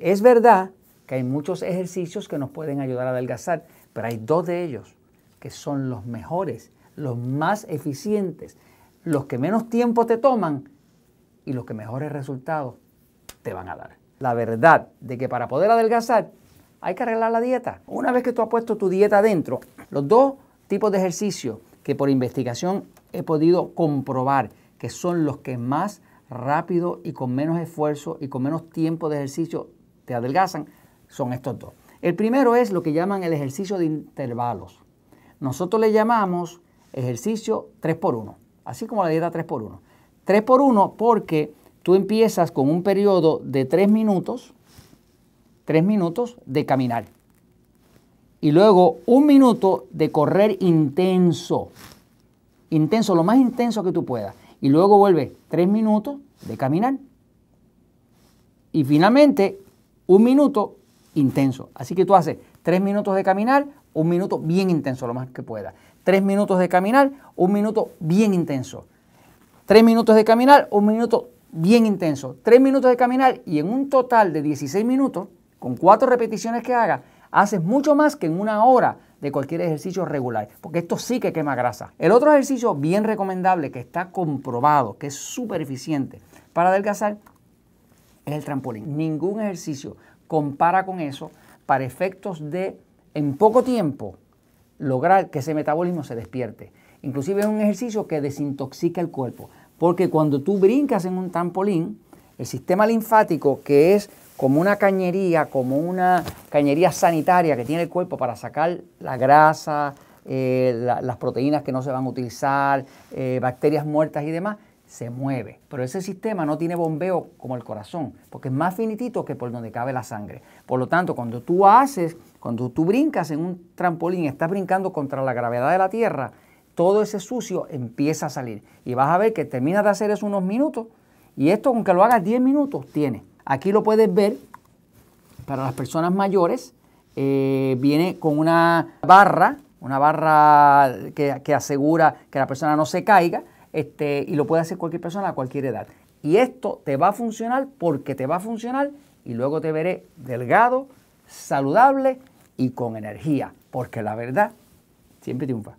Es verdad que hay muchos ejercicios que nos pueden ayudar a adelgazar, pero hay dos de ellos que son los mejores, los más eficientes, los que menos tiempo te toman y los que mejores resultados te van a dar. La verdad de que para poder adelgazar hay que arreglar la dieta. Una vez que tú has puesto tu dieta adentro, los dos tipos de ejercicios que por investigación he podido comprobar que son los que más rápido y con menos esfuerzo y con menos tiempo de ejercicio te adelgazan, son estos dos. El primero es lo que llaman el ejercicio de intervalos. Nosotros le llamamos ejercicio 3x1, así como la dieta 3x1. 3x1 porque tú empiezas con un periodo de 3 minutos, 3 minutos de caminar. Y luego un minuto de correr intenso. Intenso, lo más intenso que tú puedas. Y luego vuelve 3 minutos de caminar. Y finalmente un minuto intenso. Así que tú haces 3 minutos de caminar, un minuto bien intenso, lo más que pueda. 3 minutos de caminar, un minuto bien intenso. 3 minutos de caminar, un minuto bien intenso. 3 minutos de caminar y en un total de 16 minutos, con 4 repeticiones que hagas, haces mucho más que en una hora de cualquier ejercicio regular, porque esto sí que quema grasa. El otro ejercicio bien recomendable que está comprobado, que es súper eficiente para adelgazar, es el trampolín. Ningún ejercicio compara con eso para efectos de, en poco tiempo, lograr que ese metabolismo se despierte. Inclusive es un ejercicio que desintoxica el cuerpo, porque cuando tú brincas en un trampolín, el sistema linfático, que es como una cañería, como una cañería sanitaria que tiene el cuerpo para sacar la grasa, eh, las proteínas que no se van a utilizar, eh, bacterias muertas y demás, se mueve. Pero ese sistema no tiene bombeo como el corazón, porque es más finitito que por donde cabe la sangre. Por lo tanto, cuando tú haces, cuando tú brincas en un trampolín, estás brincando contra la gravedad de la Tierra, todo ese sucio empieza a salir. Y vas a ver que terminas de hacer eso unos minutos, y esto, aunque lo hagas 10 minutos, tiene. Aquí lo puedes ver para las personas mayores. Eh, viene con una barra, una barra que, que asegura que la persona no se caiga este, y lo puede hacer cualquier persona a cualquier edad. Y esto te va a funcionar porque te va a funcionar y luego te veré delgado, saludable y con energía, porque la verdad siempre triunfa.